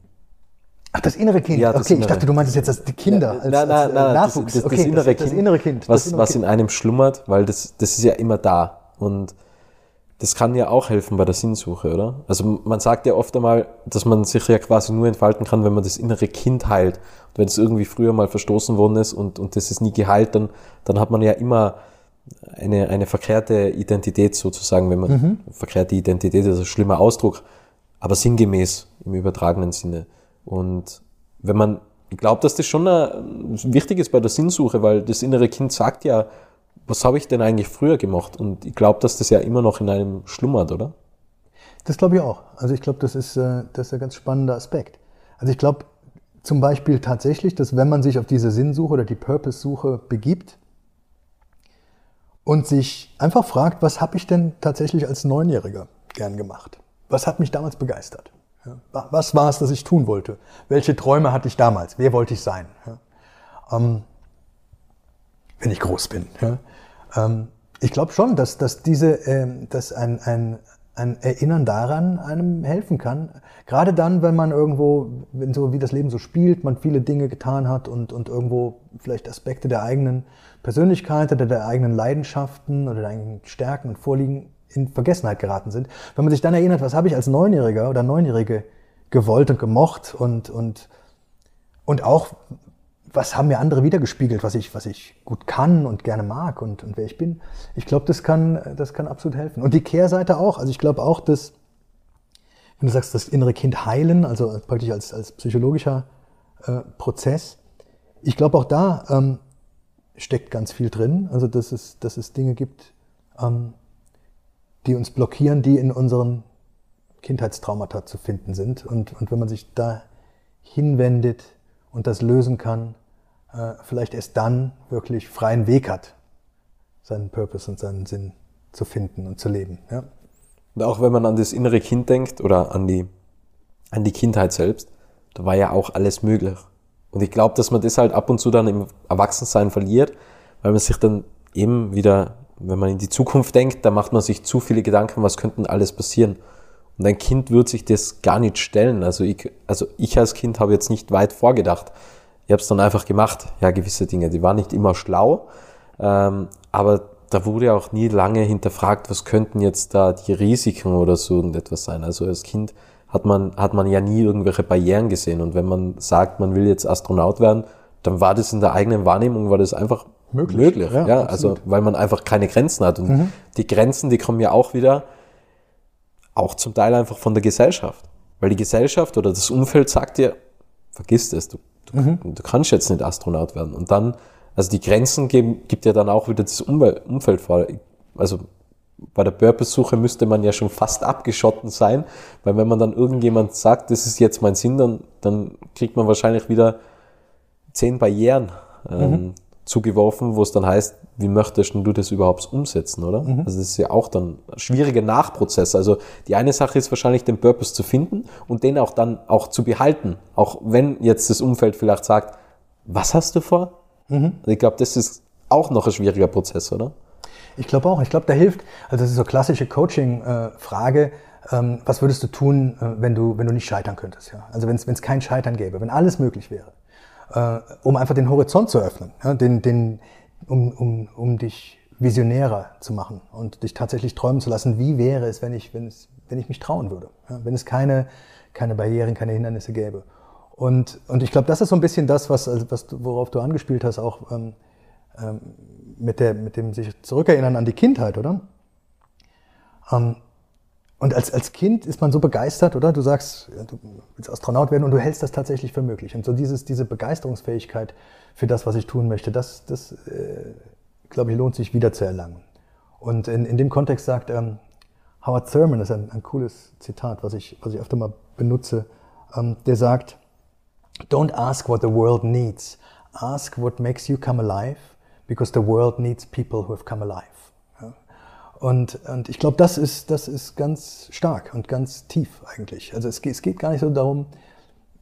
Ach, das innere Kind. Ja, das okay, innere. ich dachte, du meintest jetzt das, die Kinder als, nein, nein, als äh, Nachwuchs. Das, das, okay, das innere das, kind, innere kind. Was, was in einem schlummert, weil das, das ist ja immer da. Und das kann ja auch helfen bei der Sinnsuche, oder? Also man sagt ja oft einmal, dass man sich ja quasi nur entfalten kann, wenn man das innere Kind heilt. Und wenn es irgendwie früher mal verstoßen worden ist und, und das ist nie geheilt, dann, dann hat man ja immer eine, eine verkehrte Identität sozusagen, wenn man, mhm. verkehrte Identität ist ein schlimmer Ausdruck, aber sinngemäß im übertragenen Sinne. Und wenn man, ich glaube, dass das schon wichtig ist bei der Sinnsuche, weil das innere Kind sagt ja, was habe ich denn eigentlich früher gemacht? Und ich glaube, dass das ja immer noch in einem schlummert, oder? Das glaube ich auch. Also ich glaube, das ist, äh, das ist ein ganz spannender Aspekt. Also ich glaube zum Beispiel tatsächlich, dass wenn man sich auf diese Sinnsuche oder die Purpose-Suche begibt und sich einfach fragt, was habe ich denn tatsächlich als Neunjähriger gern gemacht? Was hat mich damals begeistert? Was war es, das ich tun wollte? Welche Träume hatte ich damals? Wer wollte ich sein? Wenn ich groß bin. Ähm, ich glaube schon, dass, dass diese, ähm, dass ein, ein, ein Erinnern daran einem helfen kann. Gerade dann, wenn man irgendwo, wenn so wie das Leben so spielt, man viele Dinge getan hat und, und irgendwo vielleicht Aspekte der eigenen Persönlichkeit oder der eigenen Leidenschaften oder der eigenen Stärken und Vorliegen in Vergessenheit geraten sind. Wenn man sich dann erinnert, was habe ich als Neunjähriger oder Neunjährige gewollt und gemocht und, und, und auch, was haben mir andere wiedergespiegelt, was ich, was ich gut kann und gerne mag und, und wer ich bin. Ich glaube, das kann, das kann absolut helfen. Und die Kehrseite auch. Also ich glaube auch, dass, wenn du sagst, das innere Kind heilen, also praktisch als, als psychologischer äh, Prozess, ich glaube auch da ähm, steckt ganz viel drin. Also dass es, dass es Dinge gibt, ähm, die uns blockieren, die in unseren Kindheitstraumata zu finden sind. Und, und wenn man sich da hinwendet und das lösen kann, äh, vielleicht erst dann wirklich freien Weg hat, seinen Purpose und seinen Sinn zu finden und zu leben. Ja? Und auch wenn man an das innere Kind denkt oder an die, an die Kindheit selbst, da war ja auch alles möglich. Und ich glaube, dass man das halt ab und zu dann im Erwachsensein verliert, weil man sich dann eben wieder wenn man in die Zukunft denkt, da macht man sich zu viele Gedanken, was könnten alles passieren. Und ein Kind wird sich das gar nicht stellen. Also ich, also ich als Kind habe jetzt nicht weit vorgedacht. Ich habe es dann einfach gemacht. Ja, gewisse Dinge. Die waren nicht immer schlau, ähm, aber da wurde auch nie lange hinterfragt, was könnten jetzt da die Risiken oder so irgendetwas sein. Also als Kind hat man, hat man ja nie irgendwelche Barrieren gesehen. Und wenn man sagt, man will jetzt Astronaut werden, dann war das in der eigenen Wahrnehmung, war das einfach möglich. möglich ja, ja also weil man einfach keine Grenzen hat. Und mhm. die Grenzen, die kommen ja auch wieder, auch zum Teil einfach von der Gesellschaft. Weil die Gesellschaft oder das Umfeld sagt dir, vergiss das, du, du, mhm. du kannst jetzt nicht Astronaut werden. Und dann, also die Grenzen geben, gibt ja dann auch wieder das Umfeld vor. Also bei der Purpose-Suche müsste man ja schon fast abgeschotten sein, weil wenn man dann irgendjemand sagt, das ist jetzt mein Sinn, dann, dann kriegt man wahrscheinlich wieder zehn Barrieren. Ähm, mhm zugeworfen, wo es dann heißt, wie möchtest du das überhaupt umsetzen, oder? Mhm. Also das ist ja auch dann ein schwieriger Nachprozess. Also die eine Sache ist wahrscheinlich den Purpose zu finden und den auch dann auch zu behalten. Auch wenn jetzt das Umfeld vielleicht sagt, was hast du vor? Mhm. Also ich glaube, das ist auch noch ein schwieriger Prozess, oder? Ich glaube auch. Ich glaube, da hilft, also das ist so klassische Coaching-Frage, ähm, was würdest du tun, äh, wenn du, wenn du nicht scheitern könntest? Ja? Also wenn es kein Scheitern gäbe, wenn alles möglich wäre äh, um einfach den Horizont zu öffnen, ja, den, den, um, um, um dich visionärer zu machen und dich tatsächlich träumen zu lassen, wie wäre es, wenn ich, wenn es, wenn ich mich trauen würde, ja, wenn es keine, keine Barrieren, keine Hindernisse gäbe. Und, und ich glaube, das ist so ein bisschen das, was, also was, worauf du angespielt hast, auch ähm, ähm, mit, der, mit dem sich zurückerinnern an die Kindheit, oder? Ähm, und als, als Kind ist man so begeistert, oder? Du sagst, du willst Astronaut werden und du hältst das tatsächlich für möglich. Und so dieses, diese Begeisterungsfähigkeit für das, was ich tun möchte, das, das äh, glaube ich, lohnt sich wieder zu erlangen. Und in, in dem Kontext sagt ähm, Howard Thurman, das ist ein, ein cooles Zitat, was ich, was ich öfter mal benutze, ähm, der sagt, Don't ask what the world needs. Ask what makes you come alive, because the world needs people who have come alive. Und, und ich glaube, das ist, das ist ganz stark und ganz tief eigentlich. Also es, es geht gar nicht so darum,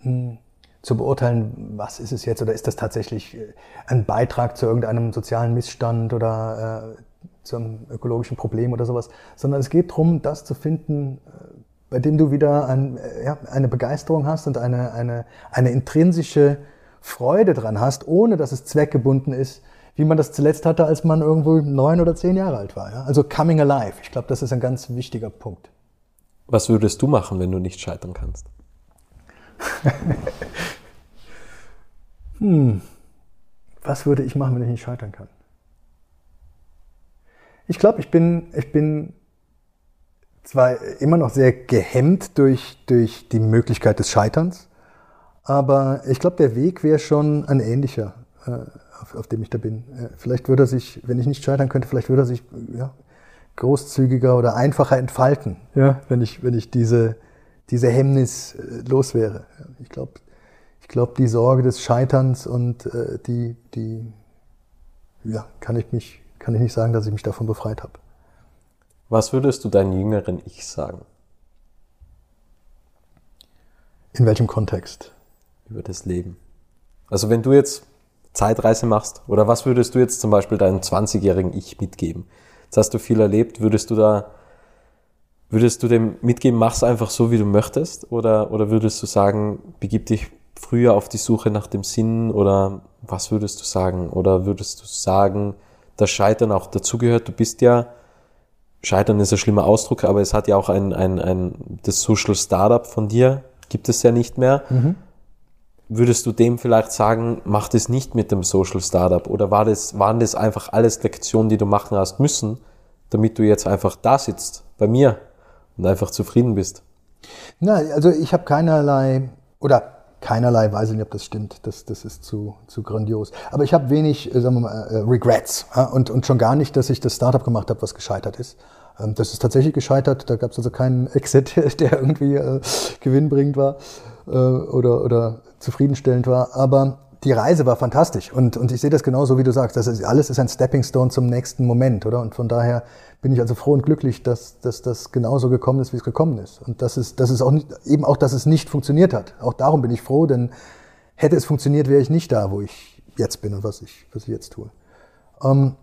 mh, hm, zu beurteilen, was ist es jetzt oder ist das tatsächlich äh, ein Beitrag zu irgendeinem sozialen Missstand oder äh, zu einem ökologischen Problem oder sowas, sondern es geht darum, das zu finden, äh, bei dem du wieder ein, äh, ja, eine Begeisterung hast und eine, eine, eine intrinsische Freude dran hast, ohne dass es zweckgebunden ist, wie man das zuletzt hatte, als man irgendwo neun oder zehn Jahre alt war. Ja? Also coming alive. Ich glaube, das ist ein ganz wichtiger Punkt. Was würdest du machen, wenn du nicht scheitern kannst? hm. Was würde ich machen, wenn ich nicht scheitern kann? Ich glaube, ich bin, ich bin zwar immer noch sehr gehemmt durch, durch die Möglichkeit des Scheiterns, aber ich glaube, der Weg wäre schon ein ähnlicher. Auf, auf dem ich da bin. Äh, vielleicht würde er sich, wenn ich nicht scheitern könnte, vielleicht würde er sich ja, großzügiger oder einfacher entfalten, ja, wenn ich, wenn ich diese, diese Hemmnis äh, los wäre. Ich glaube, ich glaube, die Sorge des Scheiterns und äh, die, die, ja, kann ich mich, kann ich nicht sagen, dass ich mich davon befreit habe. Was würdest du deinem jüngeren Ich sagen? In welchem Kontext? Über das Leben. Also wenn du jetzt Zeitreise machst? Oder was würdest du jetzt zum Beispiel deinem 20-jährigen Ich mitgeben? Jetzt hast du viel erlebt, würdest du da, würdest du dem mitgeben, mach's einfach so, wie du möchtest? Oder, oder würdest du sagen, begib dich früher auf die Suche nach dem Sinn? Oder was würdest du sagen? Oder würdest du sagen, dass Scheitern auch dazugehört? Du bist ja, Scheitern ist ein schlimmer Ausdruck, aber es hat ja auch ein, ein, ein, das Social Startup von dir, gibt es ja nicht mehr. Mhm würdest du dem vielleicht sagen, mach das nicht mit dem Social Startup? Oder war das, waren das einfach alles Lektionen, die du machen hast müssen, damit du jetzt einfach da sitzt, bei mir und einfach zufrieden bist? Na, also ich habe keinerlei, oder keinerlei, weiß ich nicht, ob das stimmt, das, das ist zu, zu grandios. Aber ich habe wenig, äh, sagen wir mal, äh, Regrets und, und schon gar nicht, dass ich das Startup gemacht habe, was gescheitert ist. Ähm, das ist tatsächlich gescheitert, da gab es also keinen Exit, der irgendwie äh, gewinnbringend war äh, oder, oder zufriedenstellend war. Aber die Reise war fantastisch und, und ich sehe das genauso, wie du sagst. Das ist, alles ist ein Stepping Stone zum nächsten Moment, oder? Und von daher bin ich also froh und glücklich, dass, dass das genauso gekommen ist, wie es gekommen ist. Und das ist, das ist auch nicht, eben auch, dass es nicht funktioniert hat. Auch darum bin ich froh, denn hätte es funktioniert, wäre ich nicht da, wo ich jetzt bin und was ich, was ich jetzt tue. Ähm,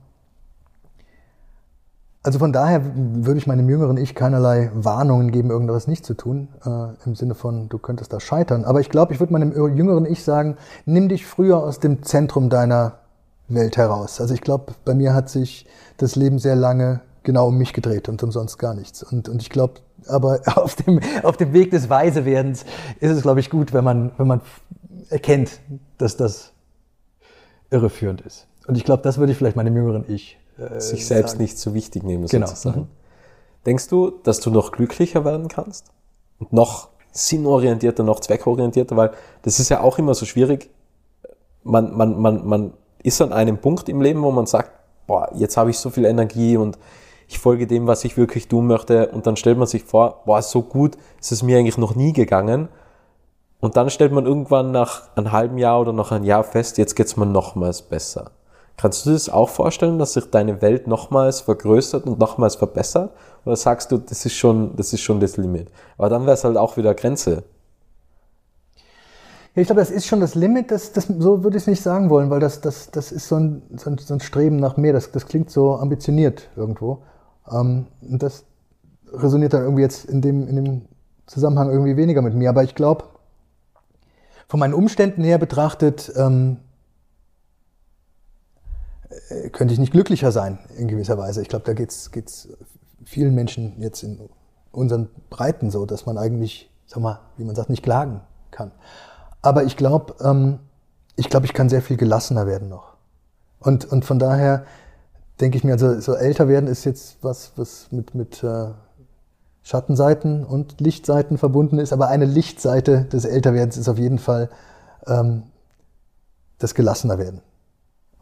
also von daher würde ich meinem jüngeren Ich keinerlei Warnungen geben, irgendwas nicht zu tun, äh, im Sinne von, du könntest da scheitern. Aber ich glaube, ich würde meinem jüngeren Ich sagen, nimm dich früher aus dem Zentrum deiner Welt heraus. Also ich glaube, bei mir hat sich das Leben sehr lange genau um mich gedreht und umsonst gar nichts. Und, und ich glaube, aber auf dem, auf dem Weg des Weisewerdens ist es, glaube ich, gut, wenn man, wenn man erkennt, dass das irreführend ist. Und ich glaube, das würde ich vielleicht meinem jüngeren Ich äh, sich selbst sagen. nicht so wichtig nehmen, genau. sozusagen. Mhm. Denkst du, dass du noch glücklicher werden kannst? Und noch sinnorientierter, noch zweckorientierter? Weil das ist ja auch immer so schwierig. Man, man, man, man ist an einem Punkt im Leben, wo man sagt, boah, jetzt habe ich so viel Energie und ich folge dem, was ich wirklich tun möchte. Und dann stellt man sich vor, boah, so gut ist es mir eigentlich noch nie gegangen. Und dann stellt man irgendwann nach einem halben Jahr oder noch ein Jahr fest, jetzt geht's mir nochmals besser. Kannst du dir das auch vorstellen, dass sich deine Welt nochmals vergrößert und nochmals verbessert? Oder sagst du, das ist schon das, ist schon das Limit? Aber dann wäre es halt auch wieder Grenze. Ja, ich glaube, das ist schon das Limit, das, das, so würde ich es nicht sagen wollen, weil das, das, das ist so ein, so, ein, so ein Streben nach mehr, das, das klingt so ambitioniert irgendwo. Ähm, und das resoniert dann irgendwie jetzt in dem, in dem Zusammenhang irgendwie weniger mit mir. Aber ich glaube, von meinen Umständen her betrachtet, ähm, äh, könnte ich nicht glücklicher sein in gewisser Weise. Ich glaube, da geht es vielen Menschen jetzt in unseren Breiten so, dass man eigentlich, sag mal, wie man sagt, nicht klagen kann. Aber ich glaube, ähm, ich glaube, ich kann sehr viel gelassener werden noch. Und, und von daher denke ich mir, also so älter werden ist jetzt was, was mit, mit, äh, Schattenseiten und Lichtseiten verbunden ist, aber eine Lichtseite des Älterwerdens ist auf jeden Fall ähm, das gelassener werden.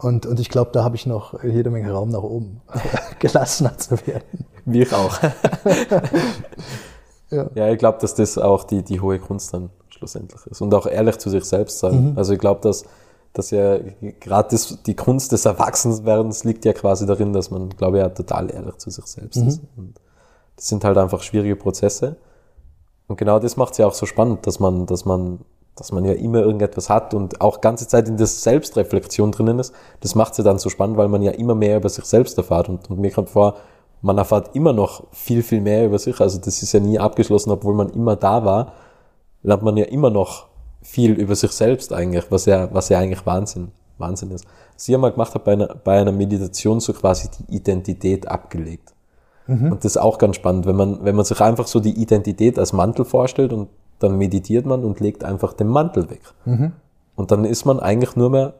Und, und ich glaube, da habe ich noch jede Menge Raum nach oben, gelassener zu werden. Wir auch. ja. ja. ich glaube, dass das auch die, die hohe Kunst dann schlussendlich ist. Und auch ehrlich zu sich selbst sein. Mhm. Also ich glaube, dass, dass ja gerade die Kunst des Erwachsenwerdens liegt ja quasi darin, dass man, glaube ich, ja total ehrlich zu sich selbst mhm. ist. Und das sind halt einfach schwierige Prozesse. Und genau das macht es ja auch so spannend, dass man, dass man, dass man ja immer irgendetwas hat und auch ganze Zeit in der Selbstreflexion drinnen ist. Das macht es ja dann so spannend, weil man ja immer mehr über sich selbst erfahrt. Und, und mir kommt vor, man erfahrt immer noch viel, viel mehr über sich. Also das ist ja nie abgeschlossen, obwohl man immer da war, lernt man ja immer noch viel über sich selbst eigentlich, was ja, was ja eigentlich Wahnsinn, Wahnsinn ist. Sie haben mal gemacht hat bei einer, bei einer Meditation so quasi die Identität abgelegt. Mhm. Und das ist auch ganz spannend, wenn man, wenn man sich einfach so die Identität als Mantel vorstellt und dann meditiert man und legt einfach den Mantel weg. Mhm. Und dann ist man eigentlich nur mehr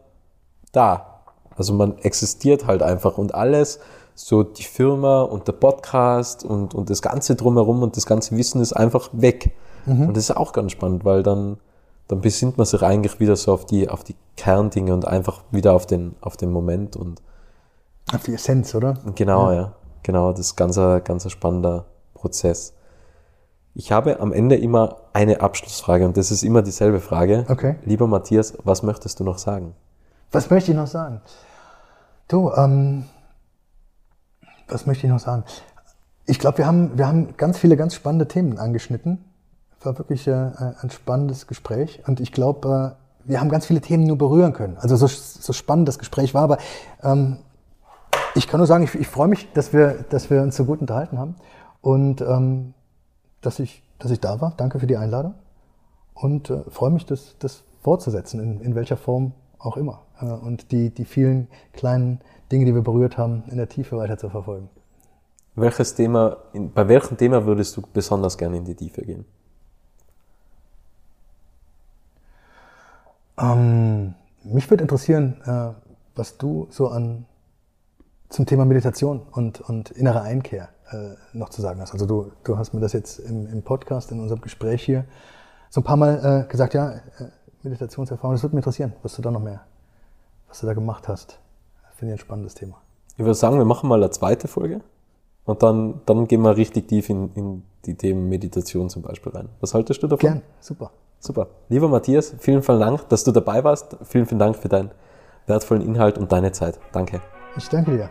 da. Also man existiert halt einfach und alles, so die Firma und der Podcast und, und das Ganze drumherum und das ganze Wissen ist einfach weg. Mhm. Und das ist auch ganz spannend, weil dann, dann besinnt man sich eigentlich wieder so auf die, auf die Kerndinge und einfach wieder auf den, auf den Moment und auf die Essenz, oder? Genau, ja. ja. Genau, das ist ganz, ganz spannender Prozess. Ich habe am Ende immer eine Abschlussfrage und das ist immer dieselbe Frage. Okay. Lieber Matthias, was möchtest du noch sagen? Was möchte ich noch sagen? Du, ähm, was möchte ich noch sagen? Ich glaube, wir haben, wir haben ganz viele ganz spannende Themen angeschnitten. War wirklich äh, ein spannendes Gespräch und ich glaube, äh, wir haben ganz viele Themen nur berühren können. Also so, so spannend das Gespräch war, aber ähm, ich kann nur sagen, ich, ich freue mich, dass wir, dass wir uns so gut unterhalten haben und ähm, dass, ich, dass ich da war. Danke für die Einladung und äh, freue mich, das, das fortzusetzen, in, in welcher Form auch immer. Äh, und die, die vielen kleinen Dinge, die wir berührt haben, in der Tiefe weiter zu verfolgen. Welches Thema, bei welchem Thema würdest du besonders gerne in die Tiefe gehen? Ähm, mich würde interessieren, äh, was du so an zum Thema Meditation und, und innere Einkehr noch zu sagen hast. Also du, du hast mir das jetzt im, im Podcast, in unserem Gespräch hier so ein paar Mal äh, gesagt, ja, äh, Meditationserfahrung, das würde mich interessieren, was du da noch mehr, was du da gemacht hast. Finde ich ein spannendes Thema. Ich würde sagen, wir machen mal eine zweite Folge und dann, dann gehen wir richtig tief in, in die Themen Meditation zum Beispiel rein. Was haltest du davon? Gern, super. Super. Lieber Matthias, vielen, vielen Dank, dass du dabei warst. Vielen, vielen Dank für deinen wertvollen Inhalt und deine Zeit. Danke. Ich danke dir.